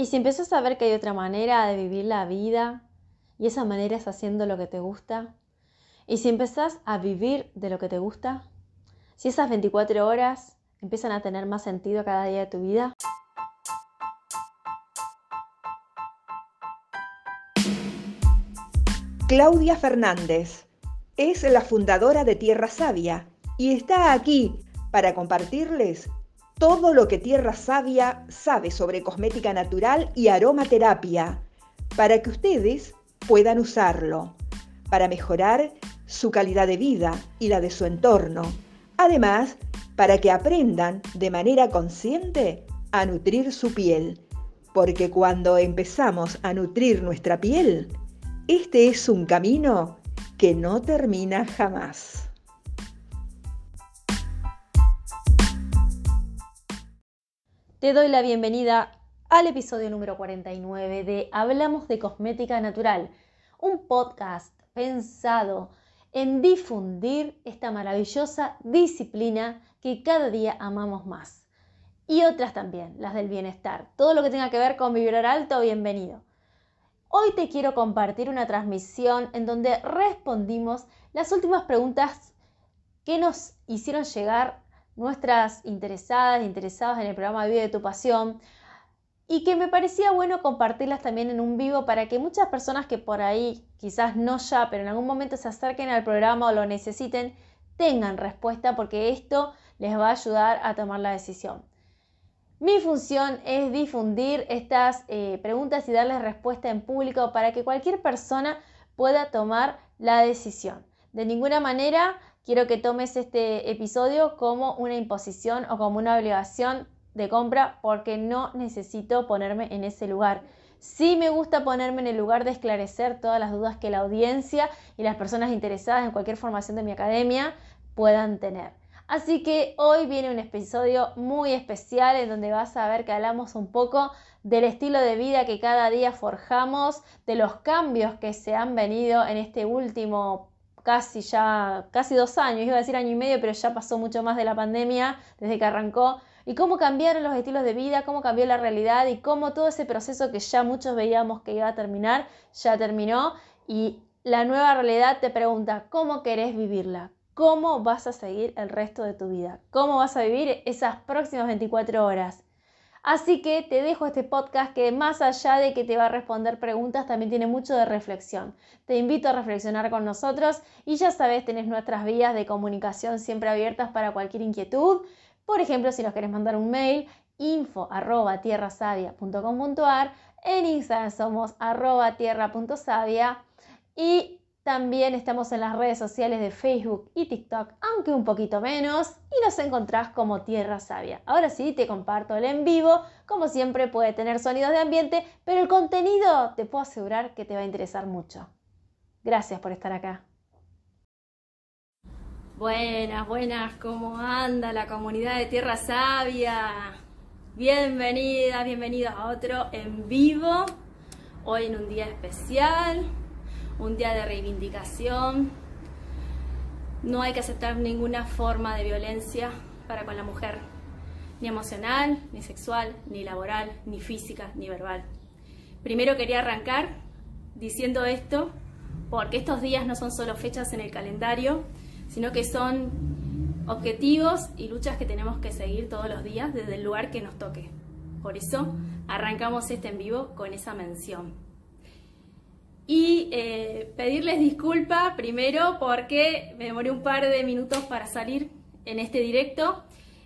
Y si empezás a ver que hay otra manera de vivir la vida, y esa manera es haciendo lo que te gusta, y si empezás a vivir de lo que te gusta, si esas 24 horas empiezan a tener más sentido cada día de tu vida, Claudia Fernández es la fundadora de Tierra Sabia y está aquí para compartirles todo lo que Tierra Sabia sabe sobre cosmética natural y aromaterapia, para que ustedes puedan usarlo, para mejorar su calidad de vida y la de su entorno. Además, para que aprendan de manera consciente a nutrir su piel, porque cuando empezamos a nutrir nuestra piel, este es un camino que no termina jamás. Te doy la bienvenida al episodio número 49 de Hablamos de Cosmética Natural, un podcast pensado en difundir esta maravillosa disciplina que cada día amamos más. Y otras también, las del bienestar. Todo lo que tenga que ver con vibrar alto, bienvenido. Hoy te quiero compartir una transmisión en donde respondimos las últimas preguntas que nos hicieron llegar nuestras interesadas interesados en el programa Vive de tu Pasión y que me parecía bueno compartirlas también en un vivo para que muchas personas que por ahí, quizás no ya, pero en algún momento se acerquen al programa o lo necesiten, tengan respuesta porque esto les va a ayudar a tomar la decisión. Mi función es difundir estas eh, preguntas y darles respuesta en público para que cualquier persona pueda tomar la decisión. De ninguna manera quiero que tomes este episodio como una imposición o como una obligación de compra porque no necesito ponerme en ese lugar. Sí me gusta ponerme en el lugar de esclarecer todas las dudas que la audiencia y las personas interesadas en cualquier formación de mi academia puedan tener. Así que hoy viene un episodio muy especial en donde vas a ver que hablamos un poco del estilo de vida que cada día forjamos, de los cambios que se han venido en este último casi ya, casi dos años, iba a decir año y medio, pero ya pasó mucho más de la pandemia desde que arrancó, y cómo cambiaron los estilos de vida, cómo cambió la realidad y cómo todo ese proceso que ya muchos veíamos que iba a terminar, ya terminó, y la nueva realidad te pregunta, ¿cómo querés vivirla? ¿Cómo vas a seguir el resto de tu vida? ¿Cómo vas a vivir esas próximas 24 horas? Así que te dejo este podcast que más allá de que te va a responder preguntas, también tiene mucho de reflexión. Te invito a reflexionar con nosotros y ya sabes, tenés nuestras vías de comunicación siempre abiertas para cualquier inquietud. Por ejemplo, si nos querés mandar un mail, info arroba tierrasavia.com.ar, en Instagram somos arroba tierra.savia y también estamos en las redes sociales de Facebook y TikTok, aunque un poquito menos, y nos encontrás como Tierra Sabia. Ahora sí, te comparto el en vivo. Como siempre puede tener sonidos de ambiente, pero el contenido te puedo asegurar que te va a interesar mucho. Gracias por estar acá. Buenas, buenas, ¿cómo anda la comunidad de Tierra Sabia? Bienvenidas, bienvenidos a otro en vivo. Hoy en un día especial, un día de reivindicación. No hay que aceptar ninguna forma de violencia para con la mujer, ni emocional, ni sexual, ni laboral, ni física, ni verbal. Primero quería arrancar diciendo esto porque estos días no son solo fechas en el calendario, sino que son objetivos y luchas que tenemos que seguir todos los días desde el lugar que nos toque. Por eso arrancamos este en vivo con esa mención y eh, pedirles disculpa primero porque me demoré un par de minutos para salir en este directo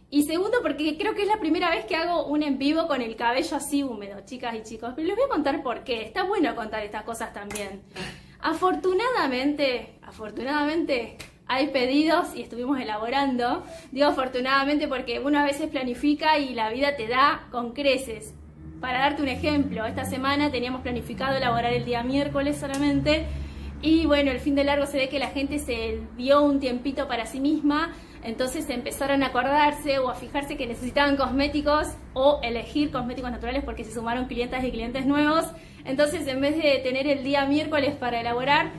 y segundo porque creo que es la primera vez que hago un en vivo con el cabello así húmedo, chicas y chicos. Pero les voy a contar por qué. Está bueno contar estas cosas también. Afortunadamente, afortunadamente hay pedidos y estuvimos elaborando. Digo afortunadamente porque uno a veces planifica y la vida te da con creces. Para darte un ejemplo, esta semana teníamos planificado elaborar el día miércoles solamente y bueno, el fin de largo se ve que la gente se dio un tiempito para sí misma, entonces empezaron a acordarse o a fijarse que necesitaban cosméticos o elegir cosméticos naturales porque se sumaron clientes y clientes nuevos. Entonces, en vez de tener el día miércoles para elaborar,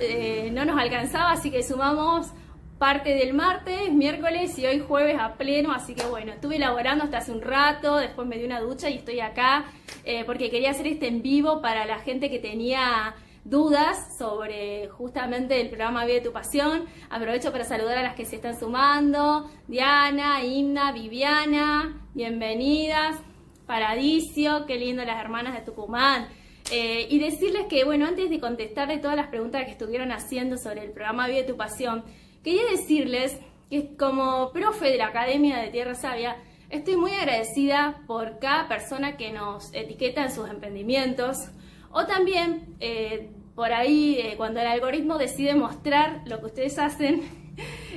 eh, no nos alcanzaba, así que sumamos parte del martes, miércoles y hoy jueves a pleno, así que bueno, estuve elaborando hasta hace un rato, después me di una ducha y estoy acá eh, porque quería hacer este en vivo para la gente que tenía dudas sobre justamente el programa Vive tu Pasión. Aprovecho para saludar a las que se están sumando. Diana, Inna, Viviana, bienvenidas. Paradicio, qué lindo las hermanas de Tucumán. Eh, y decirles que, bueno, antes de contestarle todas las preguntas que estuvieron haciendo sobre el programa Vive tu Pasión, quería decirles que como profe de la Academia de Tierra Sabia, estoy muy agradecida por cada persona que nos etiqueta en sus emprendimientos o también eh, por ahí eh, cuando el algoritmo decide mostrar lo que ustedes hacen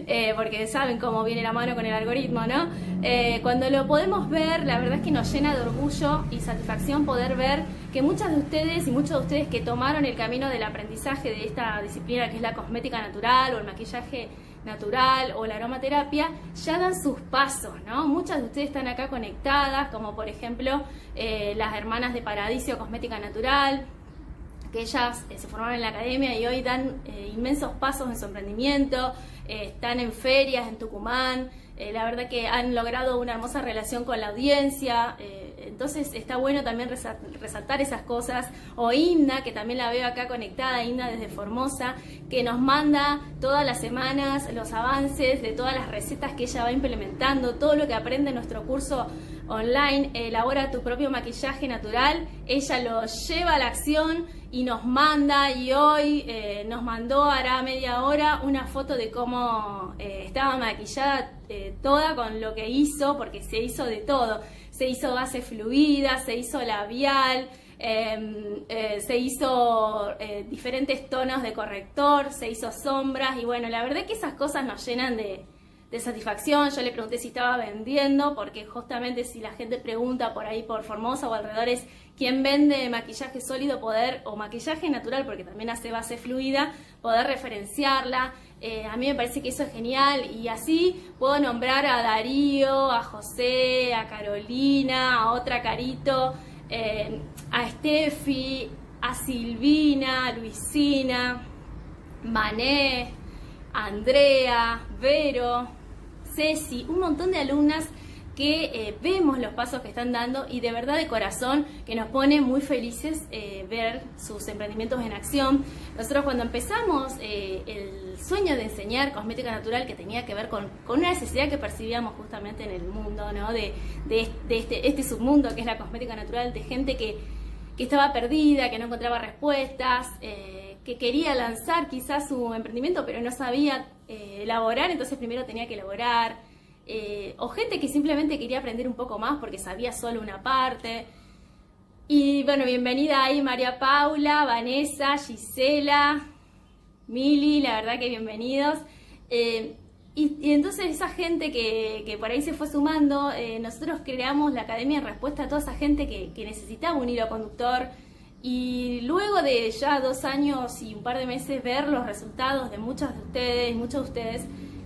Eh, porque saben cómo viene la mano con el algoritmo, ¿no? Eh, cuando lo podemos ver, la verdad es que nos llena de orgullo y satisfacción poder ver que muchas de ustedes y muchos de ustedes que tomaron el camino del aprendizaje de esta disciplina que es la cosmética natural o el maquillaje natural o la aromaterapia, ya dan sus pasos, ¿no? Muchas de ustedes están acá conectadas, como por ejemplo eh, las hermanas de Paradiso Cosmética Natural, que ellas se formaron en la academia y hoy dan inmensos pasos en su emprendimiento, eh, están en ferias en Tucumán, eh, la verdad que han logrado una hermosa relación con la audiencia, eh, entonces está bueno también resaltar esas cosas, o Inna, que también la veo acá conectada, Inna desde Formosa, que nos manda todas las semanas los avances de todas las recetas que ella va implementando, todo lo que aprende en nuestro curso online, elabora tu propio maquillaje natural, ella lo lleva a la acción y nos manda y hoy eh, nos mandó hará media hora una foto de cómo estaba maquillada eh, toda con lo que hizo, porque se hizo de todo, se hizo base fluida, se hizo labial, em, se hizo diferentes tonos de corrector, se hizo sombras y bueno, la verdad que esas cosas nos llenan de, de satisfacción. Yo le pregunté si estaba vendiendo, porque justamente si la gente pregunta por ahí por Formosa o alrededores quién vende maquillaje sólido, poder, o maquillaje natural, porque también hace base fluida, poder referenciarla. Eh, a mí me parece que eso es genial y así puedo nombrar a Darío, a José, a Carolina, a otra Carito, eh, a Steffi, a Silvina, a Luisina, Mané, Andrea, Vero, Ceci, un montón de alumnas que eh, vemos los pasos que están dando y de verdad de corazón que nos pone muy felices ver sus emprendimientos en acción. Nosotros cuando empezamos eh, sueño de enseñar cosmética natural que tenía que ver con, una necesidad que percibíamos justamente en el mundo, ¿no? de, este, este, submundo que es la cosmética natural, de gente que, estaba perdida, que no encontraba respuestas, que quería lanzar quizás su emprendimiento pero no sabía eh, elaborar, entonces primero tenía que elaborar. Eh, o gente que simplemente quería aprender un poco más porque sabía solo una parte. Y bueno, bienvenida ahí María Paula, Vanessa, Gisela, Mili, la verdad que bienvenidos. Eh, y, entonces esa gente que, por ahí se fue sumando, nosotros creamos la academia en respuesta a toda esa gente que, necesitaba un hilo conductor, y luego de ya dos años y un par de meses ver los resultados de muchos de ustedes, muchos de ustedes,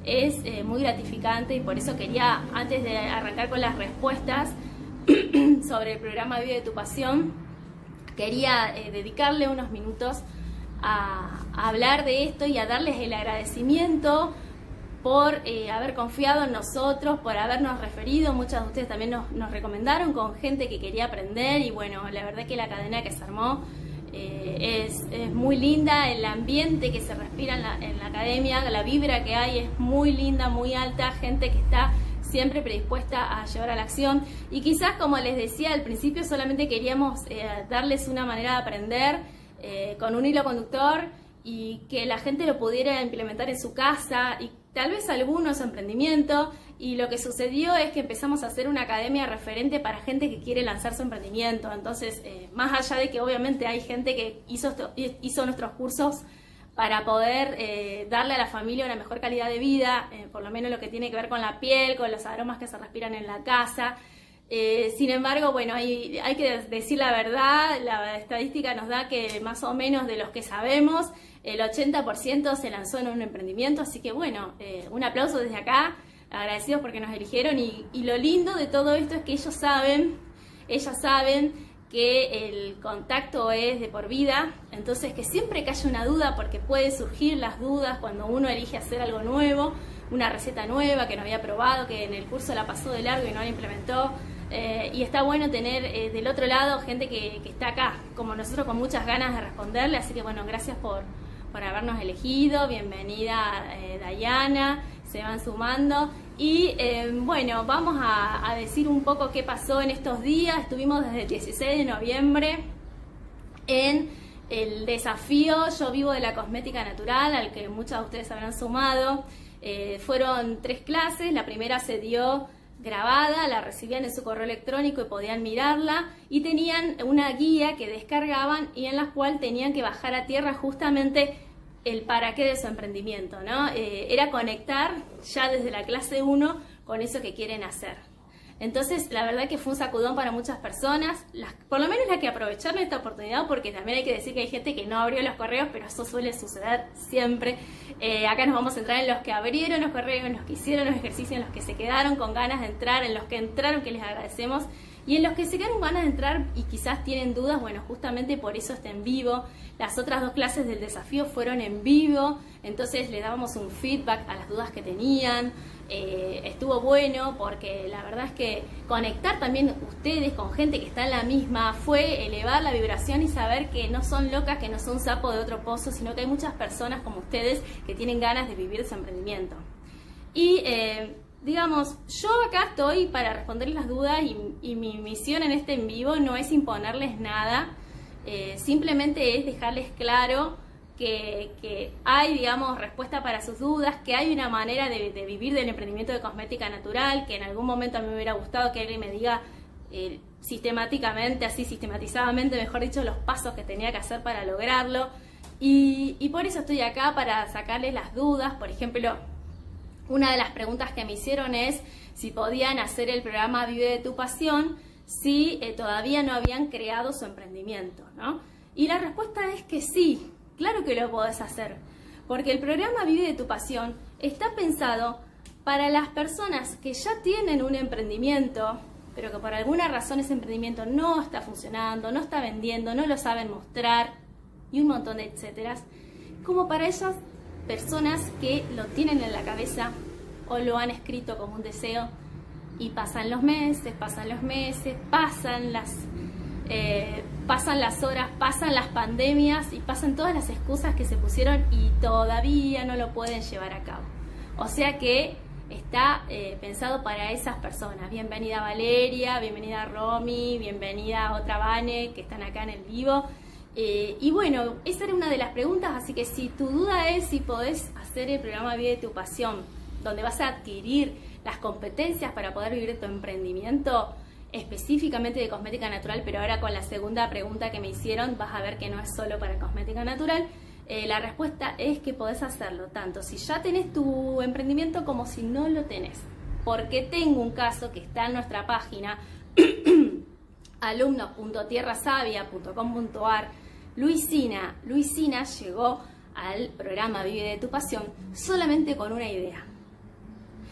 es eh, muy gratificante y por eso quería, antes de arrancar con las respuestas sobre el programa Vive de tu Pasión, quería eh, dedicarle unos minutos a, hablar de esto y a darles el agradecimiento por eh, haber confiado en nosotros, por habernos referido. Muchas de ustedes también nos, recomendaron con gente que quería aprender y bueno, la verdad que la cadena que se armó eh, es, muy linda, el ambiente que se respira en la, en la, academia, la vibra que hay es muy linda, muy alta, gente que está siempre predispuesta a llevar a la acción y quizás como les decía al principio solamente queríamos eh, darles una manera de aprender con un hilo conductor y que la gente lo pudiera implementar en su casa y tal vez algunos emprendimientos y lo que sucedió es que empezamos a hacer una academia referente para gente que quiere lanzar su emprendimiento. Entonces, eh, más allá de que obviamente hay gente que hizo, hizo nuestros cursos para poder eh, darle a la familia una mejor calidad de vida, eh, por lo menos lo que tiene que ver con la piel, con los aromas que se respiran en la casa. Sin embargo, bueno, hay, hay que decir la verdad, la estadística nos da que más o menos de los que sabemos, el 80% se lanzó en un emprendimiento, así que bueno, eh, un aplauso desde acá, agradecidos porque nos eligieron y, lo lindo de todo esto es que ellos saben, ellas saben que el contacto es de por vida, entonces que siempre que una duda, porque puede surgir las dudas cuando uno elige hacer algo nuevo, una receta nueva que no había probado, que en el curso la pasó de largo y no la implementó, Eh, y está bueno tener eh, del otro lado gente que, está acá, como nosotros con muchas ganas de responderle, así que bueno, gracias por, por habernos elegido, bienvenida eh, Dayana, se van sumando. Y bueno, vamos a, a, decir un poco qué pasó en estos días, estuvimos desde el 16 de noviembre en el desafío Yo vivo de la cosmética natural, al que muchas de ustedes habrán sumado. fueron tres clases, la primera se dio grabada, la recibían en su correo electrónico y podían mirarla y tenían una guía que descargaban y en la cual tenían que bajar a tierra justamente el para qué de su emprendimiento, ¿no? Eh, era conectar ya desde la clase 1 con eso que quieren hacer. Entonces, la verdad que fue un sacudón para muchas personas, por lo menos la que aprovecharon esta oportunidad, porque también hay que decir que hay gente que no abrió los correos, pero eso suele suceder siempre. Eh, acá nos vamos a entrar en los que abrieron los correos, en los que hicieron los ejercicios, en los que se quedaron con ganas de entrar, en los que entraron, que les agradecemos, y en los que se quedaron ganas de entrar y quizás tienen dudas, bueno, justamente por eso está en vivo. Las otras dos clases del desafío fueron en vivo, entonces le dábamos un feedback a las dudas que tenían. Eh, estuvo bueno porque la verdad es que conectar también ustedes con gente que está en la misma fue elevar la vibración y saber que no son locas, que no son sapo de otro pozo, sino que hay muchas personas como ustedes que tienen ganas de vivir su emprendimiento. Y eh, digamos, yo acá estoy para responderles las dudas y, mi misión en este en vivo no es imponerles nada, eh, simplemente es dejarles claro que, hay, digamos, respuesta para sus dudas, que hay una manera de, vivir del emprendimiento de cosmética natural, que en algún momento a mí me hubiera gustado que alguien me diga eh, sistemáticamente, así sistematizadamente, mejor dicho, los pasos que tenía que hacer para lograrlo. Y, y por eso estoy acá, para sacarles las dudas. Por ejemplo, una de las preguntas que me hicieron es si podían hacer el programa Vive de tu Pasión si eh, todavía no habían creado su emprendimiento, ¿no? Y la respuesta es que sí, Claro que lo podés hacer, porque el programa Vive de tu Pasión está pensado para las personas que ya tienen un emprendimiento, pero que por alguna razón ese emprendimiento no está funcionando, no está vendiendo, no lo saben mostrar y un montón de etcétera, como para esas personas que lo tienen en la cabeza o lo han escrito como un deseo y pasan los meses, pasan los meses, pasan las eh, pasan las horas, pasan las pandemias y pasan todas las excusas que se pusieron y todavía no lo pueden llevar a cabo. O sea que está eh, pensado para esas personas. Bienvenida Valeria, bienvenida Romy, bienvenida otra Vane que están acá en el vivo. Eh, y bueno, esa era una de las preguntas, así que si tu duda es si podés hacer el programa Vive tu Pasión, donde vas a adquirir las competencias para poder vivir tu emprendimiento, específicamente de cosmética natural, pero ahora con la segunda pregunta que me hicieron vas a ver que no es solo para cosmética natural. Eh, la respuesta es que podés hacerlo tanto si ya tenés tu emprendimiento como si no lo tenés. Porque tengo un caso que está en nuestra página alumnos.tierrasavia.com.ar Luisina, Luisina llegó al programa Vive de tu Pasión solamente con una idea.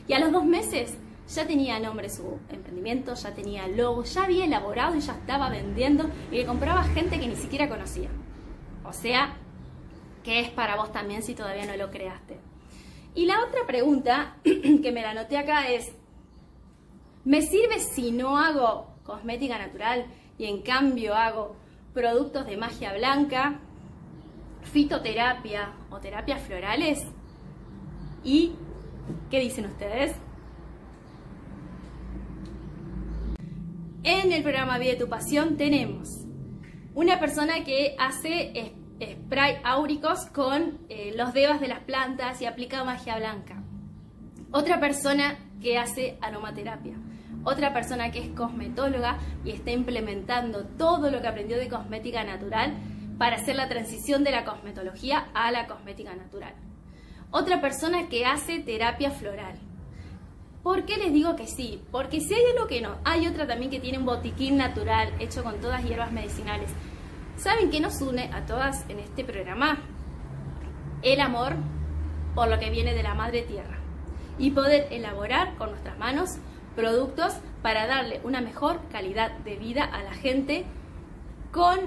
Y a los dos meses ya tenía nombre su emprendimiento, ya tenía logo, ya había elaborado y ya estaba vendiendo y le compraba gente que ni siquiera conocía. O sea, que es para vos también si todavía no lo creaste. Y la otra pregunta que me la anoté acá es, ¿me sirve si no hago cosmética natural y en cambio hago productos de magia blanca, fitoterapia o terapias florales? ¿Y qué dicen ustedes? En el programa Vive tu Pasión tenemos una persona que hace spray áuricos con eh, los devas de las plantas y aplica magia blanca. Otra persona que hace aromaterapia. Otra persona que es cosmetóloga y está implementando todo lo que aprendió de cosmética natural para hacer la transición de la cosmetología a la cosmética natural. Otra persona que hace terapia floral ¿Por qué les digo que sí? Porque si hay algo que no, hay otra también que tiene un botiquín natural hecho con todas hierbas medicinales. ¿Saben qué nos une a todas en este programa? El amor por lo que viene de la madre tierra y poder elaborar con nuestras manos productos para darle una mejor calidad de vida a la gente con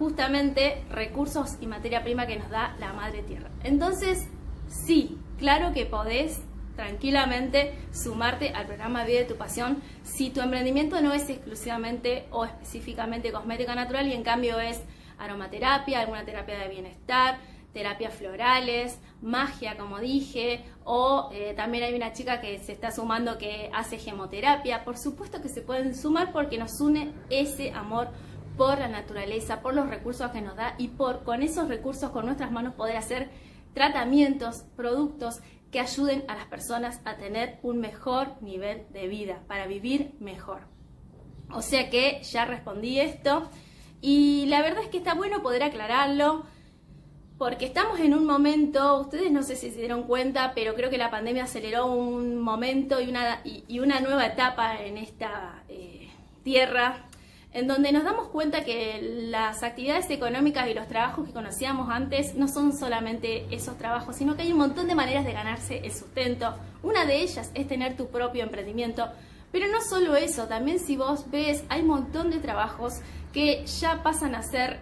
justamente recursos y materia prima que nos da la madre tierra. Entonces, sí, claro que podés tranquilamente sumarte al programa Vida de tu Pasión si tu emprendimiento no es exclusivamente o específicamente cosmética natural y en cambio es aromaterapia, alguna terapia de bienestar, terapias florales, magia, como dije, o eh, también hay una chica que se está sumando que hace gemoterapia. Por supuesto que se pueden sumar porque nos une ese amor por la naturaleza, por los recursos que nos da y por con esos recursos con nuestras manos poder hacer tratamientos, productos que ayuden a las personas a tener un mejor nivel de vida, para vivir mejor. O sea que ya respondí esto y la verdad es que está bueno poder aclararlo porque estamos en un momento, ustedes no sé si se dieron cuenta, pero creo que la pandemia aceleró un momento y una, y, una nueva etapa en esta eh, tierra, en donde nos damos cuenta que las actividades económicas y los trabajos que conocíamos antes no son solamente esos trabajos, sino que hay un montón de maneras de ganarse el sustento. Una de ellas es tener tu propio emprendimiento. Pero no solo eso, también si vos ves, hay un montón de trabajos que ya pasan a ser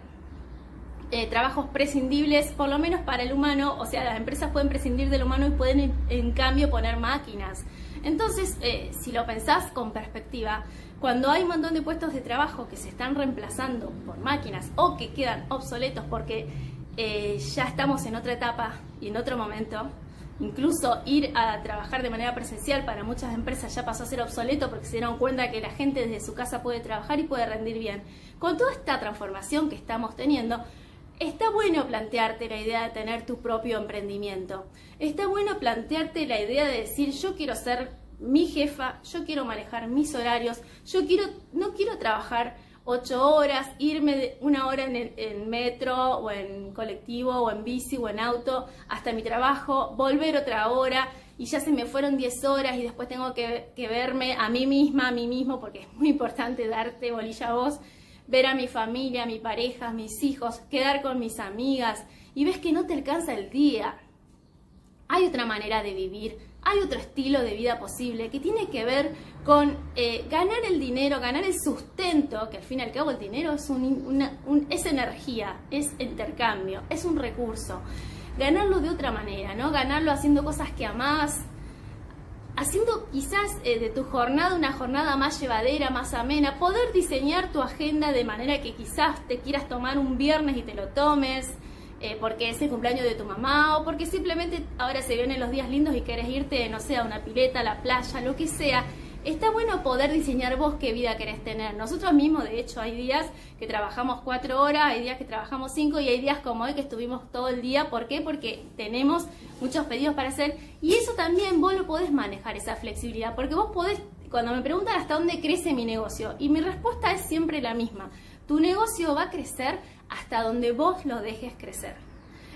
eh, trabajos prescindibles, por lo menos para el humano, o sea, las empresas pueden prescindir del humano y pueden en, cambio poner máquinas. Entonces, eh, si lo pensás con perspectiva, cuando hay un montón de puestos de trabajo que se están reemplazando por máquinas o que quedan obsoletos porque eh, ya estamos en otra etapa y en otro momento, incluso ir a trabajar de manera presencial para muchas empresas ya pasó a ser obsoleto porque se dieron cuenta que la gente desde su casa puede trabajar y puede rendir bien. Con toda esta transformación que estamos teniendo, Está bueno plantearte la idea de tener tu propio emprendimiento. Está bueno plantearte la idea de decir, yo quiero ser mi jefa, yo quiero manejar mis horarios, yo quiero, no quiero trabajar ocho horas, irme una hora en, el, metro o en colectivo o en bici o en auto hasta mi trabajo, volver otra hora y ya se me fueron diez horas y después tengo que, que verme a mí misma, a mí mismo, porque es muy importante darte bolilla a vos ver a mi familia, a mi pareja, a mis hijos, quedar con mis amigas y ves que no te alcanza el día. Hay otra manera de vivir, hay otro estilo de vida posible que tiene que ver con eh, ganar el dinero, ganar el sustento, que al fin y al cabo el dinero es, es energía, es intercambio, es un recurso. Ganarlo de otra manera, ¿no? Ganarlo haciendo cosas que amás, haciendo quizás eh, de tu jornada una jornada más llevadera, más amena, poder diseñar tu agenda de manera que quizás te quieras tomar un viernes y te lo tomes, eh, porque es el cumpleaños de tu mamá o porque simplemente ahora se vienen los días lindos y quieres irte, no sé, a una pileta, a la playa, lo que sea está bueno poder diseñar vos qué vida querés tener. Nosotros mismos, de hecho, hay días que trabajamos cuatro horas, hay días que trabajamos cinco y hay días como hoy que estuvimos todo el día. ¿Por qué? Porque tenemos muchos pedidos para hacer y eso también vos lo podés manejar, esa flexibilidad, porque vos podés, cuando me preguntan hasta dónde crece mi negocio, y mi respuesta es siempre la misma, tu negocio va a crecer hasta donde vos lo dejes crecer.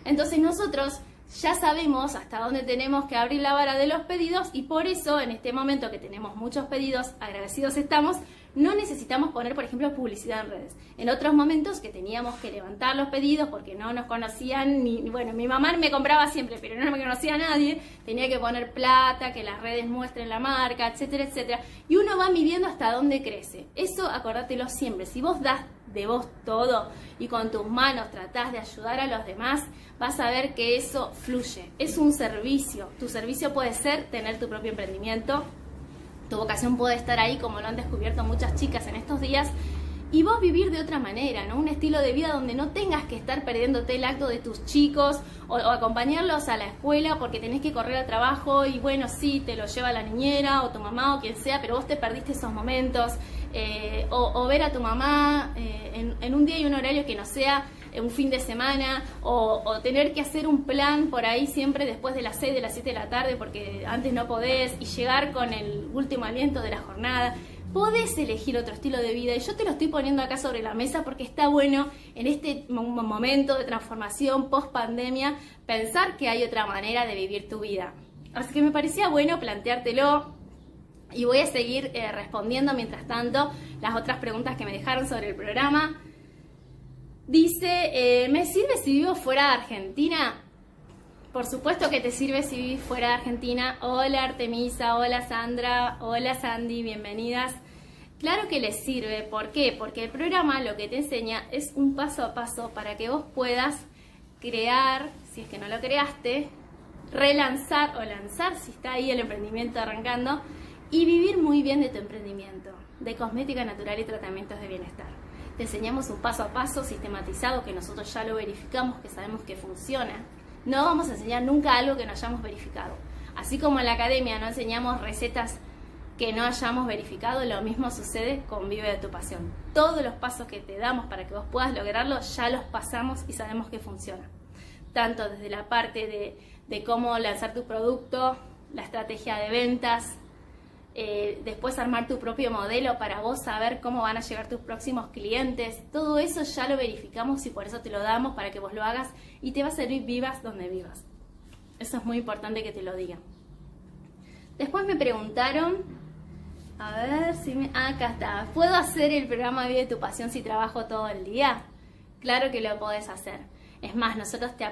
Entonces nosotros ya sabemos hasta dónde tenemos que abrir la vara de los pedidos y por eso en este momento que tenemos muchos pedidos, agradecidos estamos, no necesitamos poner, por ejemplo, publicidad en redes. En otros momentos que teníamos que levantar los pedidos porque no nos conocían, ni bueno, mi mamá me compraba siempre, pero no me conocía a nadie, tenía que poner plata, que las redes muestren la marca, etcétera, etcétera. Y uno va midiendo hasta dónde crece. Eso acordátelo siempre. Si vos das de vos todo y con tus manos tratás de ayudar a los demás, vas a ver que eso fluye. Es un servicio. Tu servicio puede ser tener tu propio emprendimiento. Tu vocación puede estar ahí, como lo han descubierto muchas chicas en estos días. Y vos vivir de otra manera, ¿no? Un estilo de vida donde no tengas que estar perdiéndote el acto de tus chicos o, o acompañarlos a la escuela porque tenés que correr al trabajo y bueno, sí, te lo lleva la niñera o tu mamá o quien sea, pero vos te perdiste esos momentos eh, o, ver a tu mamá eh, en, un día y un horario que no sea un fin de semana, o, tener que hacer un plan por ahí siempre después de las 6, de las 7 de la tarde, porque antes no podés, y llegar con el último aliento de la jornada. Podés elegir otro estilo de vida y yo te lo estoy poniendo acá sobre la mesa porque está bueno en este momento de transformación post pandemia pensar que hay otra manera de vivir tu vida. Así que me parecía bueno planteártelo, y voy a seguir eh, respondiendo mientras tanto las otras preguntas que me dejaron sobre el programa. Dice, eh, ¿me sirve si vivo fuera de Argentina? Por supuesto que te sirve si vivís fuera de Argentina. Hola Artemisa, hola Sandra, hola Sandy, bienvenidas. Claro que les sirve, ¿por qué? Porque el programa lo que te enseña es un paso a paso para que vos puedas crear, si es que no lo creaste, relanzar o lanzar si está ahí el emprendimiento arrancando y vivir muy bien de tu emprendimiento, de cosmética natural y tratamientos de bienestar. Te enseñamos un paso a paso sistematizado que nosotros ya lo verificamos, que sabemos que funciona. No vamos a enseñar nunca algo que no hayamos verificado. Así como en la academia no enseñamos recetas que no hayamos verificado, lo mismo sucede con Vive de tu Pasión. Todos los pasos que te damos para que vos puedas lograrlo, ya los pasamos y sabemos que funciona. Tanto desde la parte de, cómo lanzar tu producto, la estrategia de ventas, eh, después armar tu propio modelo para vos saber cómo van a llegar tus próximos clientes. Todo eso ya lo verificamos y por eso te lo damos para que vos lo hagas y te va a servir vivas donde vivas. Eso es muy importante que te lo digan. Después me preguntaron a ver si me... Ah, acá está. ¿Puedo hacer el programa Vive tu Pasión si trabajo todo el día? Claro que lo podés hacer. Es más, nosotros te,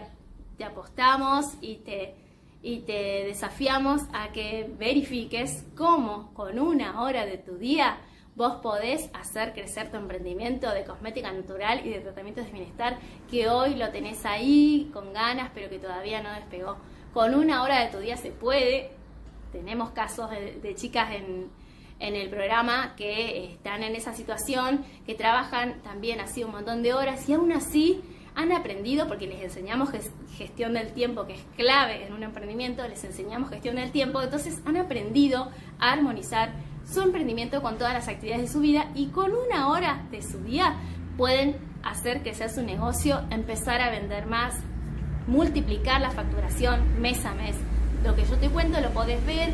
te apostamos y te, y te desafiamos a que verifiques cómo con una hora de tu día vos podés hacer crecer tu emprendimiento de cosmética natural y de tratamientos de bienestar que hoy lo tenés ahí con ganas pero que todavía no despegó. Con una hora de tu día se puede. Tenemos casos de chicas en, en el programa que están en esa situación, que trabajan también así un montón de horas y aún así han aprendido, porque les enseñamos gestión del tiempo, que es clave en un emprendimiento, les enseñamos gestión del tiempo, entonces han aprendido a armonizar su emprendimiento con todas las actividades de su vida y con una hora de su día pueden hacer que sea su negocio, empezar a vender más, multiplicar la facturación mes a mes. Lo que yo te cuento lo podés ver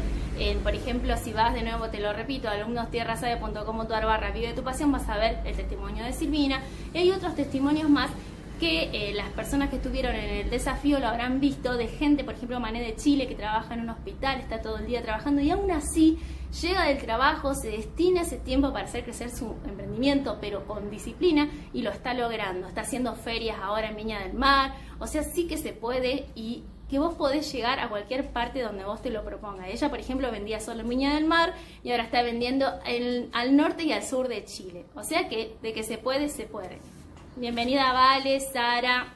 por ejemplo, si vas de nuevo, te lo repito, alumnostierrasabe.com.ar barra vive tu pasión, vas a ver el testimonio de Silvina. Y hay otros testimonios más que eh, las personas que estuvieron en el desafío lo habrán visto, de gente, por ejemplo, Mané de Chile, que trabaja en un hospital, está todo el día trabajando y aún así llega del trabajo, se destina ese tiempo para hacer crecer su emprendimiento, pero con disciplina y lo está logrando. Está haciendo ferias ahora en Viña del Mar, o sea, sí que se puede y que vos podés llegar a cualquier parte donde vos te lo propongas. Ella, por ejemplo, vendía solo en Viña del Mar y ahora está vendiendo al norte y al sur de Chile. O sea que de que se puede, se puede. Bienvenida Vale, Sara,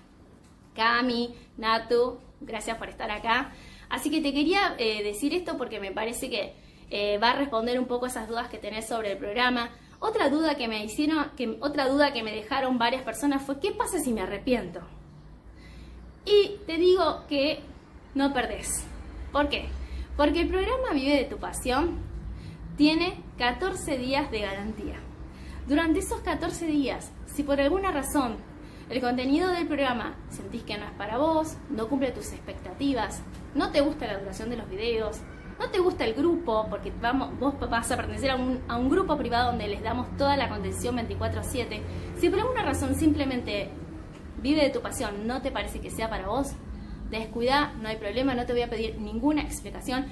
Cami, Natu, gracias por estar acá. Así que te quería eh, decir esto porque me parece que eh, va a responder un poco esas dudas que tenés sobre el programa. Otra duda que me hicieron, que, otra duda que me dejaron varias personas fue ¿qué pasa si me arrepiento? Y te digo que no perdés. ¿Por qué? Porque el programa Vive de tu Pasión tiene 14 días de garantía. Durante esos 14 días, si por alguna razón el contenido del programa sentís que no es para vos, no cumple tus expectativas, no te gusta la duración de los videos, no te gusta el grupo, porque vamos, vos vas a pertenecer a un, grupo privado donde les damos toda la contención 24/7, si por alguna razón simplemente vive de tu pasión, no te parece que sea para vos, descuida, no hay problema, no te voy a pedir ninguna explicación.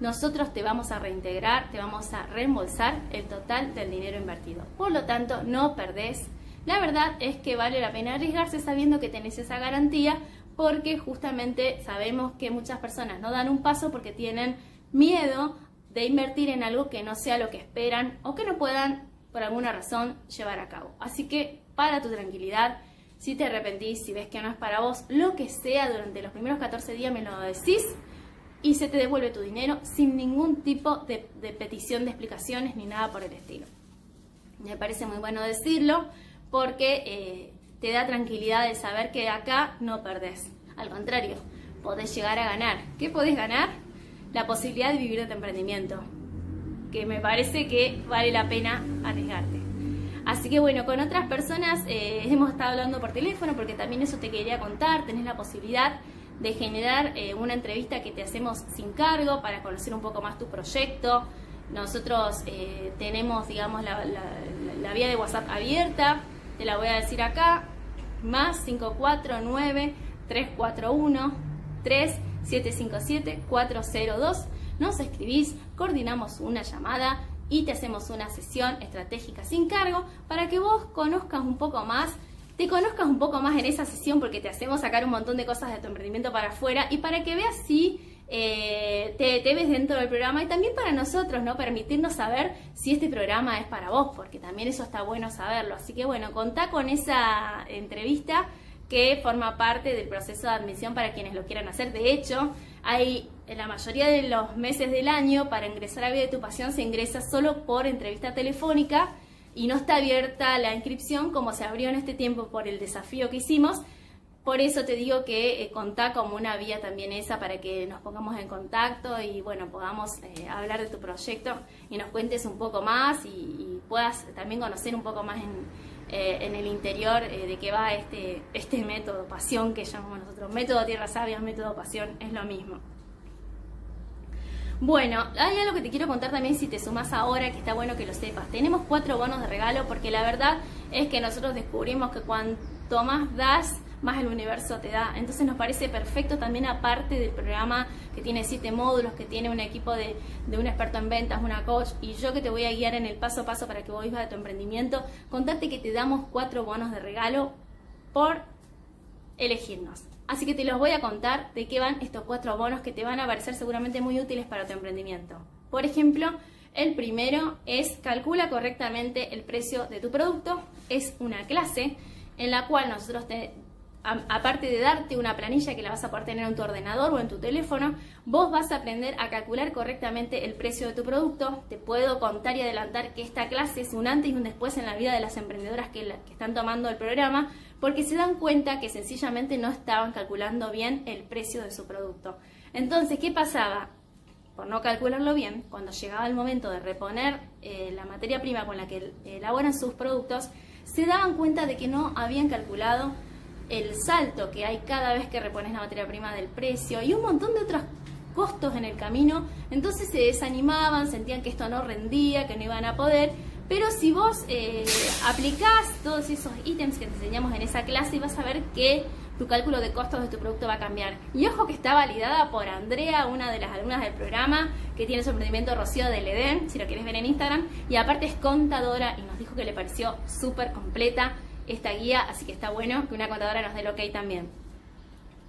Nosotros te vamos a reintegrar, te vamos a reembolsar el total del dinero invertido. Por lo tanto, no perdés. La verdad es que vale la pena arriesgarse sabiendo que tenés esa garantía porque justamente sabemos que muchas personas no dan un paso porque tienen miedo de invertir en algo que no sea lo que esperan o que no puedan por alguna razón llevar a cabo. Así que para tu tranquilidad, si te arrepentís, si ves que no es para vos, lo que sea, durante los primeros 14 días me lo decís y se te devuelve tu dinero sin ningún tipo de, petición de explicaciones ni nada por el estilo. Me parece muy bueno decirlo porque eh, te da tranquilidad de saber que acá no perdés. Al contrario, podés llegar a ganar. ¿Qué podés ganar? La posibilidad de vivir de tu emprendimiento, que me parece que vale la pena arriesgarte. Así que bueno, con otras personas eh, hemos estado hablando por teléfono porque también eso te quería contar, tenés la posibilidad de generar eh, una entrevista que te hacemos sin cargo para conocer un poco más tu proyecto. Nosotros eh, tenemos, digamos, la, vía de WhatsApp abierta, te la voy a decir acá, más 549 341 3757 402. Nos escribís, coordinamos una llamada y te hacemos una sesión estratégica sin cargo para que vos conozcas un poco más, te conozcas un poco más en esa sesión porque te hacemos sacar un montón de cosas de tu emprendimiento para afuera y para que veas si eh, te, ves dentro del programa y también para nosotros, ¿no? Permitirnos saber si este programa es para vos, porque también eso está bueno saberlo. Así que bueno, contá con esa entrevista que forma parte del proceso de admisión para quienes lo quieran hacer. De hecho, hay en la mayoría de los meses del año para ingresar a Vida de tu Pasión se ingresa solo por entrevista telefónica y no está abierta la inscripción como se abrió en este tiempo por el desafío que hicimos. Por eso te digo que eh, contá como una vía también esa para que nos pongamos en contacto y bueno, podamos eh, hablar de tu proyecto y nos cuentes un poco más y, puedas también conocer un poco más en, eh, en el interior de qué va este, este método, pasión que llamamos nosotros. Método Tierra Sabia, método pasión, es lo mismo. Bueno, hay algo que te quiero contar también si te sumas ahora, que está bueno que lo sepas. Tenemos cuatro bonos de regalo porque la verdad es que nosotros descubrimos que cuanto más das, más el universo te da. Entonces nos parece perfecto también aparte del programa que tiene siete módulos, que tiene un equipo de, un experto en ventas, una coach y yo que te voy a guiar en el paso a paso para que vos vivas de tu emprendimiento, contarte que te damos cuatro bonos de regalo por elegirnos. Así que te los voy a contar de qué van estos cuatro bonos que te van a parecer seguramente muy útiles para tu emprendimiento. Por ejemplo, el primero es calcula correctamente el precio de tu producto. Es una clase en la cual nosotros te aparte de darte una planilla que la vas a poder tener en tu ordenador o en tu teléfono, vos vas a aprender a calcular correctamente el precio de tu producto. Te puedo contar y adelantar que esta clase es un antes y un después en la vida de las emprendedoras que, están tomando el programa, porque se dan cuenta que sencillamente no estaban calculando bien el precio de su producto. Entonces, ¿qué pasaba? Por no calcularlo bien, cuando llegaba el momento de reponer eh, la materia prima con la que elaboran sus productos, se daban cuenta de que no habían calculado el salto que hay cada vez que repones la materia prima del precio y un montón de otros costos en el camino, entonces se desanimaban, sentían que esto no rendía, que no iban a poder, pero si vos eh, aplicás todos esos ítems que te enseñamos en esa clase, vas a ver que tu cálculo de costos de tu producto va a cambiar. Y ojo que está validada por Andrea, una de las alumnas del programa, que tiene su emprendimiento Rocío del Edén, si lo quieres ver en Instagram, y aparte es contadora y nos dijo que le pareció súper completa esta guía, así que está bueno que una contadora nos dé el ok también.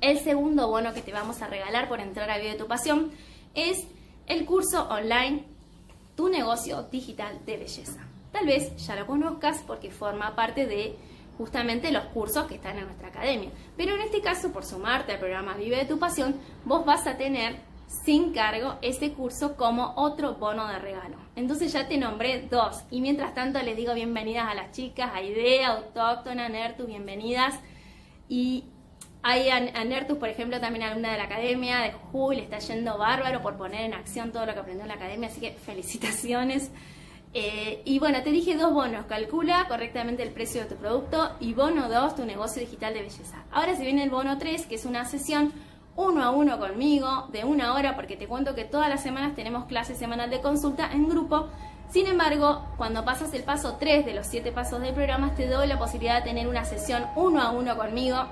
El segundo bono que te vamos a regalar por entrar a Vive tu Pasión es el curso online Tu negocio digital de belleza. Tal vez ya lo conozcas porque forma parte de justamente los cursos que están en nuestra academia. Pero en este caso, por sumarte al programa Vive de tu Pasión, vos vas a tener sin cargo ese curso como otro bono de regalo. Entonces ya te nombré dos. Y mientras tanto les digo bienvenidas a las chicas, a Idea, Autóctona, Nertus, bienvenidas. Y hay a, Nertus, por ejemplo, también alumna de la academia de Jujuy, le está yendo bárbaro por poner en acción todo lo que aprendió en la academia, así que felicitaciones. Eh, y bueno, te dije dos bonos, calcula correctamente el precio de tu producto y bono dos, tu negocio digital de belleza. Ahora se viene el bono 3, que es una sesión uno a uno conmigo de una hora porque te cuento que todas las semanas tenemos clases semanal de consulta en grupo. Sin embargo, cuando pasas el paso 3 de los 7 pasos del programa, te doy la posibilidad de tener una sesión uno a uno conmigo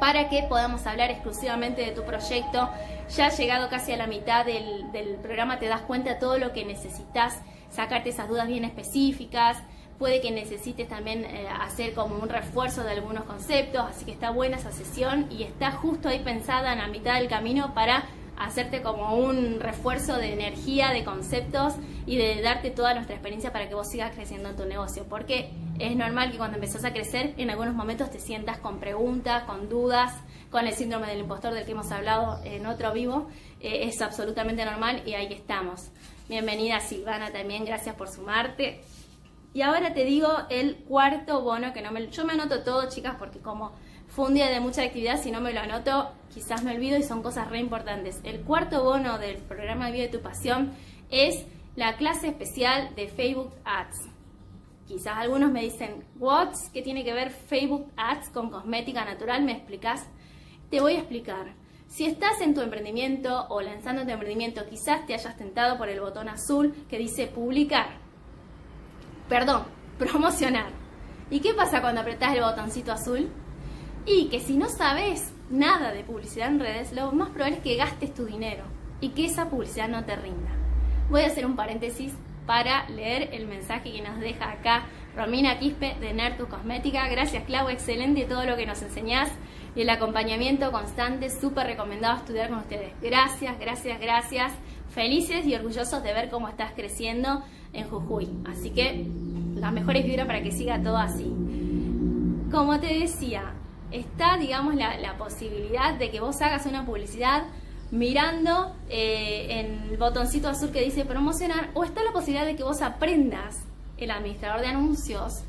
para que podamos hablar exclusivamente de tu proyecto. Ya llegado casi a la mitad del, del programa te das cuenta de todo lo que necesitas, sacarte esas dudas bien específicas, puede que necesites también eh, hacer como un refuerzo de algunos conceptos, así que está buena esa sesión y está justo ahí pensada en la mitad del camino para hacerte como un refuerzo de energía, de conceptos y de darte toda nuestra experiencia para que vos sigas creciendo en tu negocio, porque es normal que cuando empezás a crecer en algunos momentos te sientas con preguntas, con dudas, con el síndrome del impostor del que hemos hablado en otro vivo, eh, es absolutamente normal y ahí estamos. Bienvenida Silvana también, gracias por sumarte. Y ahora te digo el cuarto bono, que no me, yo me anoto todo, chicas, porque como fue un día de mucha actividad, si no me lo anoto, quizás me olvido y son cosas re importantes. El cuarto bono del programa Vive tu Pasión es la clase especial de Facebook Ads. Quizás algunos me dicen, ¿what? ¿Qué tiene que ver Facebook Ads con cosmética natural? ¿Me explicas? Te voy a explicar. Si estás en tu emprendimiento o lanzando tu emprendimiento, quizás te hayas tentado por el botón azul que dice publicar perdón, promocionar. ¿Y qué pasa cuando apretás el botoncito azul? Y que si no sabes nada de publicidad en redes, lo más probable es que gastes tu dinero y que esa publicidad no te rinda. Voy a hacer un paréntesis para leer el mensaje que nos deja acá Romina Quispe de Nertu Cosmética. Gracias Clau, excelente todo lo que nos enseñás y el acompañamiento constante, súper recomendado estudiar con ustedes. Gracias, gracias, gracias. Felices y orgullosos de ver cómo estás creciendo en Jujuy. Así que las mejores vibras para que siga todo así. Como te decía, está, digamos, la, posibilidad de que vos hagas una publicidad mirando eh, en el botoncito azul que dice promocionar, o está la posibilidad de que vos aprendas el administrador de anuncios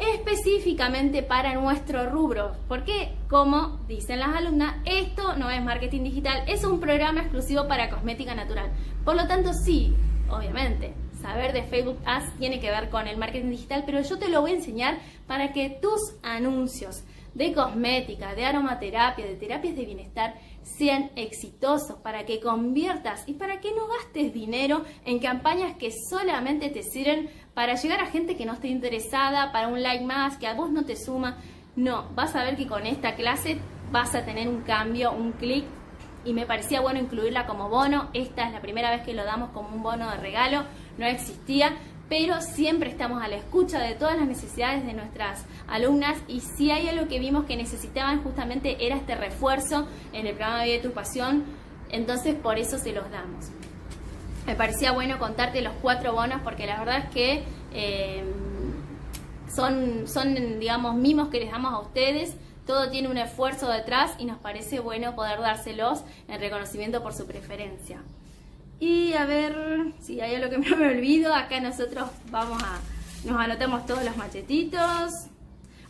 específicamente para nuestro rubro, porque como dicen las alumnas, esto no es marketing digital, es un programa exclusivo para cosmética natural. Por lo tanto, sí, obviamente, saber de Facebook Ads tiene que ver con el marketing digital, pero yo te lo voy a enseñar para que tus anuncios de cosmética, de aromaterapia, de terapias de bienestar sean exitosos, para que conviertas y para que no gastes dinero en campañas que solamente te sirven para llegar a gente que no esté interesada, para un like más, que a vos no te suma. No, vas a ver que con esta clase vas a tener un cambio, un clic y me parecía bueno incluirla como bono. Esta es la primera vez que lo damos como un bono de regalo, no existía, pero siempre estamos a la escucha de todas las necesidades de nuestras alumnas y si hay algo que vimos que necesitaban justamente era este refuerzo en el programa de tu Pasión, entonces por eso se los damos. Me parecía bueno contarte los cuatro bonos porque la verdad es que eh, son, son, digamos, mimos que les damos a ustedes todo tiene un esfuerzo detrás y nos parece bueno poder dárselos en reconocimiento por su preferencia. Y a ver si hay algo que me olvido, acá nosotros vamos a, nos anotamos todos los machetitos.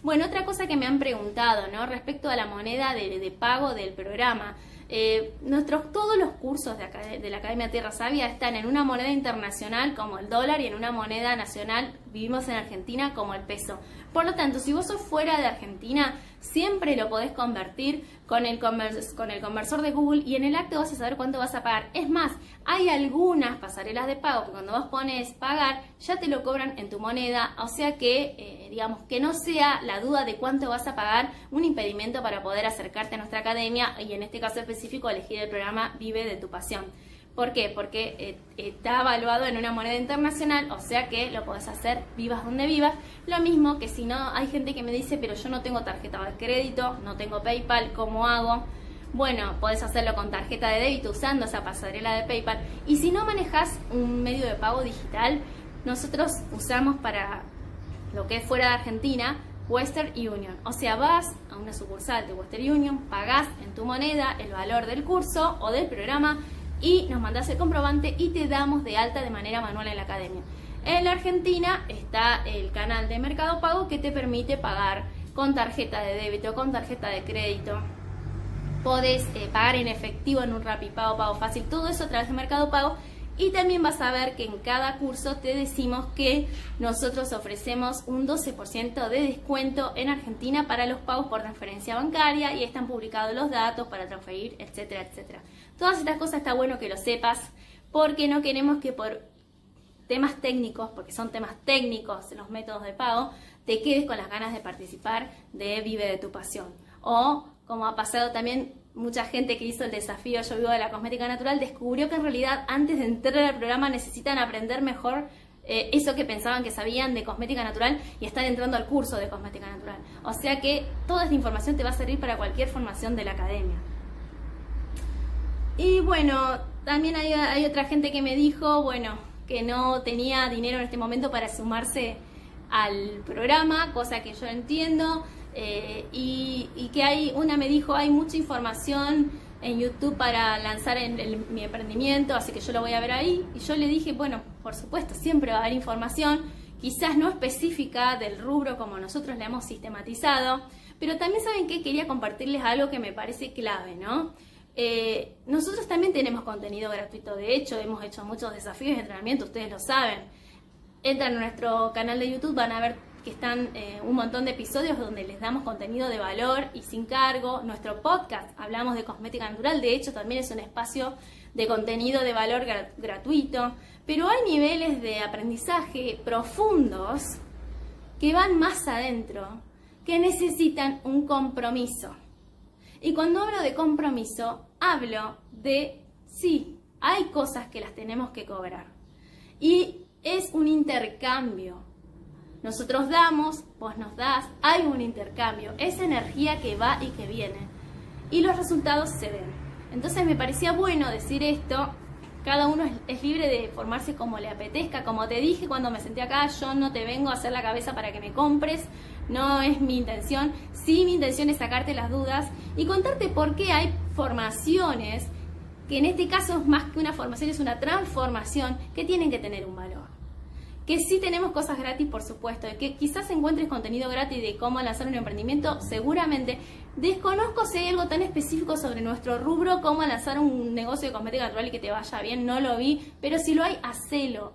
Bueno, otra cosa que me han preguntado, ¿no? Respecto a la moneda de pago del programa. Eh, nuestros, todos los cursos de, de, la Academia Tierra Sabia están en una moneda internacional como el dólar y en una moneda nacional, vivimos en Argentina, como el peso. Por lo tanto, si vos sos fuera de Argentina, siempre lo podés convertir con el, con el conversor de Google y en el acto vas a saber cuánto vas a pagar. Es más, hay algunas pasarelas de pago que cuando vos pones pagar ya te lo cobran en tu moneda, o sea que, eh, digamos, que no sea la duda de cuánto vas a pagar un impedimento para poder acercarte a nuestra academia y en este caso específico elegir el programa Vive de tu Pasión. ¿Por qué? Porque eh, está evaluado en una moneda internacional, o sea que lo podés hacer vivas donde vivas. Lo mismo que si no, hay gente que me dice, pero yo no tengo tarjeta de crédito, no tengo PayPal, ¿cómo hago? Bueno, podés hacerlo con tarjeta de débito usando esa pasarela de PayPal. Y si no manejas un medio de pago digital, nosotros usamos para lo que es fuera de Argentina Western Union. O sea, vas a una sucursal de Western Union, pagás en tu moneda el valor del curso o del programa y nos mandas el comprobante y te damos de alta de manera manual en la academia. En la Argentina está el canal de Mercado Pago que te permite pagar con tarjeta de débito, con tarjeta de crédito. Podés eh, pagar en efectivo en un Rapipago, Pago Fácil, todo eso a través de Mercado Pago. Y también vas a ver que en cada curso te decimos que nosotros ofrecemos un 12% de descuento en Argentina para los pagos por transferencia bancaria y están publicados los datos para transferir, etcétera, etcétera. Todas estas cosas está bueno que lo sepas porque no queremos que por temas técnicos, porque son temas técnicos los métodos de pago, te quedes con las ganas de participar de Vive de tu Pasión. O, como ha pasado también, mucha gente que hizo el desafío Yo Vivo de la Cosmética Natural descubrió que en realidad antes de entrar al programa necesitan aprender mejor eh, eso que pensaban que sabían de cosmética natural y están entrando al curso de cosmética natural. O sea que toda esta información te va a servir para cualquier formación de la academia. Y bueno, también hay, otra gente que me dijo, bueno, que no tenía dinero en este momento para sumarse al programa, cosa que yo entiendo. Eh, y, que hay, una me dijo, hay mucha información en YouTube para lanzar en mi emprendimiento, así que yo lo voy a ver ahí. Y yo le dije, bueno, por supuesto, siempre va a haber información, quizás no específica del rubro como nosotros le hemos sistematizado, pero también saben que quería compartirles algo que me parece clave, ¿no? Eh, nosotros también tenemos contenido gratuito, de hecho, hemos hecho muchos desafíos de entrenamiento, ustedes lo saben. Entran a nuestro canal de YouTube, van a ver que están eh, un montón de episodios donde les damos contenido de valor y sin cargo. Nuestro podcast, hablamos de cosmética natural, de hecho también es un espacio de contenido de valor gratuito, pero hay niveles de aprendizaje profundos que van más adentro, que necesitan un compromiso. Y cuando hablo de compromiso, hablo de, sí, hay cosas que las tenemos que cobrar. Y es un intercambio. Nosotros damos, vos nos das, hay un intercambio, es energía que va y que viene. Y los resultados se ven. Entonces me parecía bueno decir esto. Cada uno es, libre de formarse como le apetezca. Como te dije cuando me senté acá, yo no te vengo a hacer la cabeza para que me compres. no es mi intención. Sí, mi intención es sacarte las dudas y contarte por qué hay formaciones, que en este caso es más que una formación, es una transformación, que tienen que tener un valor. Que sí tenemos cosas gratis, por supuesto, que quizás encuentres contenido gratis de cómo lanzar un emprendimiento, seguramente. Desconozco si hay algo tan específico sobre nuestro rubro como lanzar un negocio de cosmética natural y que te vaya bien, no lo vi, pero si lo hay, hacelo.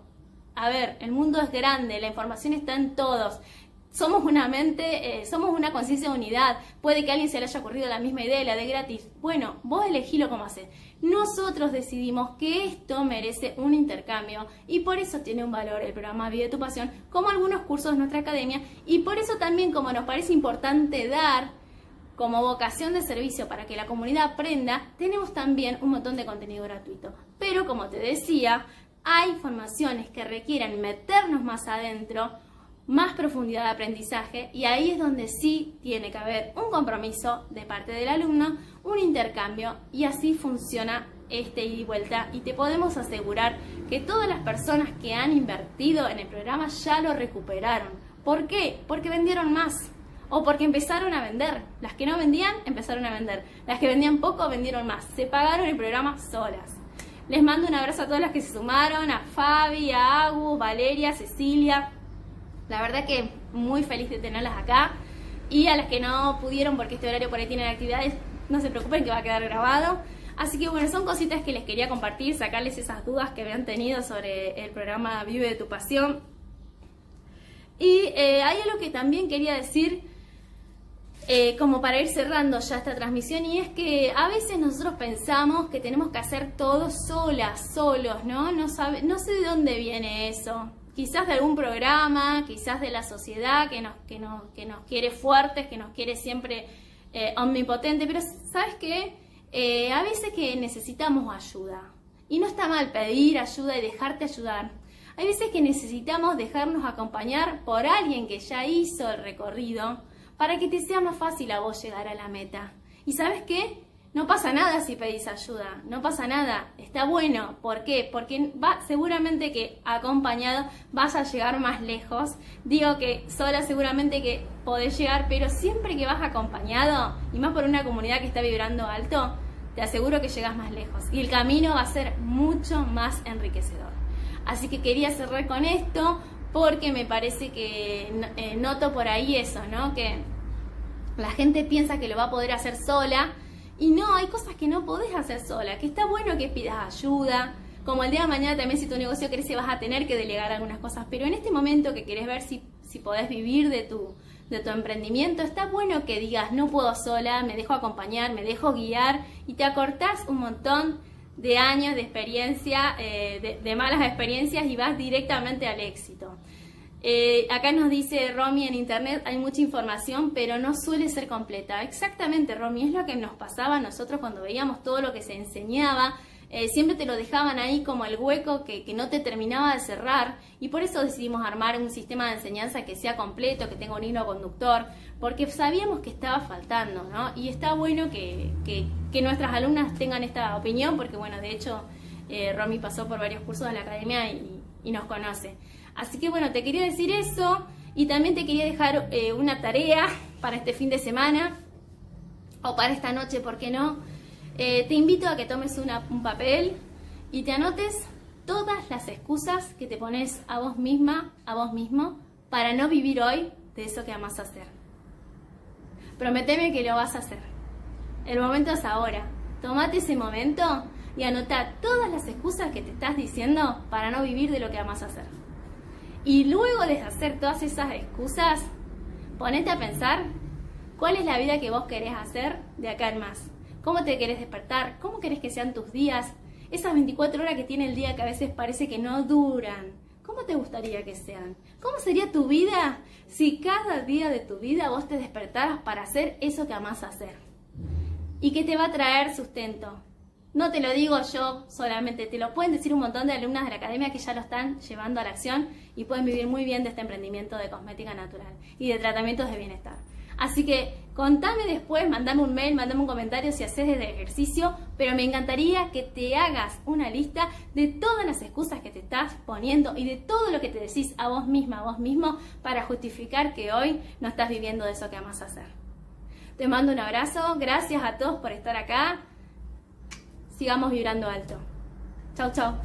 A ver, el mundo es grande, la información está en todos somos una mente, eh, somos una conciencia de unidad. Puede que a alguien se le haya ocurrido la misma idea, la de gratis. Bueno, vos elegilo cómo hacer. Nosotros decidimos que esto merece un intercambio y por eso tiene un valor el programa Vive tu Pasión, como algunos cursos de nuestra academia y por eso también como nos parece importante dar como vocación de servicio para que la comunidad aprenda, tenemos también un montón de contenido gratuito. Pero como te decía, hay formaciones que requieren meternos más adentro, más profundidad de aprendizaje y ahí es donde sí tiene que haber un compromiso de parte del alumno, un intercambio y así funciona este ida y vuelta y te podemos asegurar que todas las personas que han invertido en el programa ya lo recuperaron. ¿Por qué? Porque vendieron más o porque empezaron a vender. Las que no vendían empezaron a vender. Las que vendían poco vendieron más. Se pagaron el programa solas. Les mando un abrazo a todas las que se sumaron, a Fabi, a Agus, Valeria, Cecilia, la verdad que muy feliz de tenerlas acá. Y a las que no pudieron porque este horario por ahí tienen actividades, no se preocupen que va a quedar grabado. Así que bueno, son cositas que les quería compartir, sacarles esas dudas que habían tenido sobre el programa Vive de tu Pasión. Y eh, hay algo que también quería decir, eh, como para ir cerrando ya esta transmisión, y es que a veces nosotros pensamos que tenemos que hacer todo solas, solos, ¿no? No, sabe, no sé de dónde viene eso quizás de algún programa, quizás de la sociedad que nos, que nos, que nos quiere fuertes, que nos quiere siempre eh, omnipotente, pero ¿sabes qué? Eh, a veces que necesitamos ayuda. Y no está mal pedir ayuda y dejarte ayudar. Hay veces que necesitamos dejarnos acompañar por alguien que ya hizo el recorrido para que te sea más fácil a vos llegar a la meta. ¿Y sabes qué? No pasa nada si pedís ayuda, no pasa nada, está bueno. ¿Por qué? Porque va, seguramente que acompañado vas a llegar más lejos. Digo que sola seguramente que podés llegar, pero siempre que vas acompañado, y más por una comunidad que está vibrando alto, te aseguro que llegas más lejos. Y el camino va a ser mucho más enriquecedor. Así que quería cerrar con esto porque me parece que eh, noto por ahí eso, ¿no? Que la gente piensa que lo va a poder hacer sola y no, hay cosas que no podés hacer sola, que está bueno que pidas ayuda, como el día de mañana también si tu negocio crece vas a tener que delegar algunas cosas, pero en este momento que querés ver si, si podés vivir de tu, de tu emprendimiento, está bueno que digas, no puedo sola, me dejo acompañar, me dejo guiar y te acortás un montón de años de experiencia, eh, de malas experiencias y vas directamente al éxito. Eh, acá nos dice Romy en internet, hay mucha información, pero no suele ser completa. Exactamente, Romy, es lo que nos pasaba a nosotros cuando veíamos todo lo que se enseñaba. Eh, siempre te lo dejaban ahí como el hueco que, no te terminaba de cerrar y por eso decidimos armar un sistema de enseñanza que sea completo, que tenga un hilo conductor, porque sabíamos que estaba faltando, ¿no? Y está bueno que, nuestras alumnas tengan esta opinión, porque bueno, de hecho, eh, Romy pasó por varios cursos de la academia y nos conoce. Así que bueno, te quería decir eso y también te quería dejar eh, una tarea para este fin de semana o para esta noche, ¿por qué no? Eh, te invito a que tomes un papel y te anotes todas las excusas que te pones a vos misma, a vos mismo, para no vivir hoy de eso que amas hacer. Prometeme que lo vas a hacer. El momento es ahora. Tomate ese momento y anota todas las excusas que te estás diciendo para no vivir de lo que amas hacer. Y luego de hacer todas esas excusas, ponete a pensar cuál es la vida que vos querés hacer de acá en más. ¿Cómo te querés despertar? ¿Cómo querés que sean tus días? Esas 24 horas que tiene el día que a veces parece que no duran. ¿Cómo te gustaría que sean? ¿Cómo sería tu vida si cada día de tu vida vos te despertaras para hacer eso que amás hacer? ¿Y qué te va a traer sustento? No te lo digo yo solamente, te lo pueden decir un montón de alumnas de la academia que ya lo están llevando a la acción y pueden vivir muy bien de este emprendimiento de cosmética natural y de tratamientos de bienestar. Así que Contame después, mandame un mail, mandame un comentario si haces el ejercicio, pero me encantaría que te hagas una lista de todas las excusas que te estás poniendo y de todo lo que te decís a vos misma, a vos mismo, para justificar que hoy no estás viviendo de eso que amas hacer. Te mando un abrazo, gracias a todos por estar acá. Sigamos vibrando alto. Chau, chau.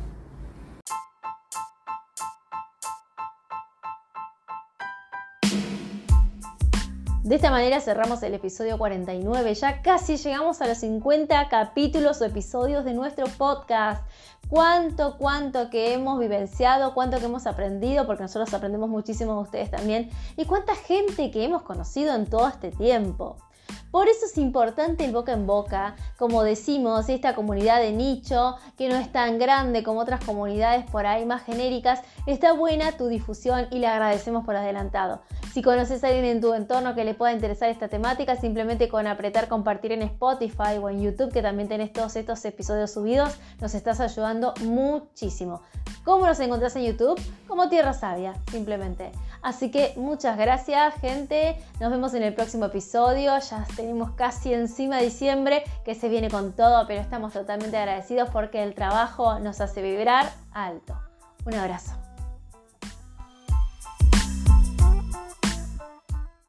De esta manera cerramos el episodio 49. Ya casi llegamos a los 50 capítulos o episodios de nuestro podcast. Cuánto, cuánto que hemos vivenciado, cuánto que hemos aprendido, porque nosotros aprendemos muchísimo de ustedes también, y cuánta gente que hemos conocido en todo este tiempo. Por eso es importante el boca en boca, como decimos, esta comunidad de nicho, que no es tan grande como otras comunidades por ahí más genéricas, está buena tu difusión y le agradecemos por adelantado. Si conoces a alguien en tu entorno que le pueda interesar esta temática, simplemente con apretar compartir en Spotify o en YouTube, que también tenés todos estos episodios subidos, nos estás ayudando muchísimo. ¿Cómo nos encontrás en YouTube? Como Tierra Sabia, simplemente. Así que muchas gracias, gente. Nos vemos en el próximo episodio. Tenemos casi encima diciembre, que se viene con todo, pero estamos totalmente agradecidos porque el trabajo nos hace vibrar alto. Un abrazo.